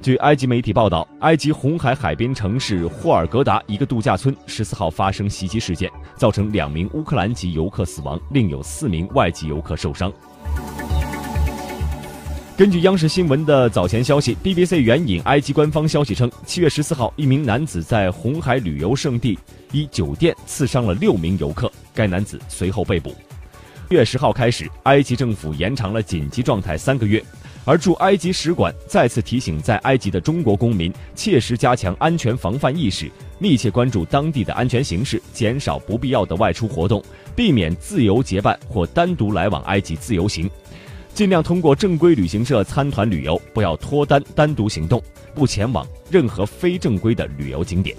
据埃及媒体报道，埃及红海海边城市霍尔格达一个度假村十四号发生袭击事件，造成两名乌克兰籍游客死亡，另有四名外籍游客受伤。根据央视新闻的早前消息，BBC 援引埃及官方消息称，七月十四号，一名男子在红海旅游胜地一酒店刺伤了六名游客，该男子随后被捕。月十号开始，埃及政府延长了紧急状态三个月，而驻埃及使馆再次提醒在埃及的中国公民，切实加强安全防范意识，密切关注当地的安全形势，减少不必要的外出活动，避免自由结伴或单独来往埃及自由行。尽量通过正规旅行社参团旅游，不要脱单单独行动，不前往任何非正规的旅游景点。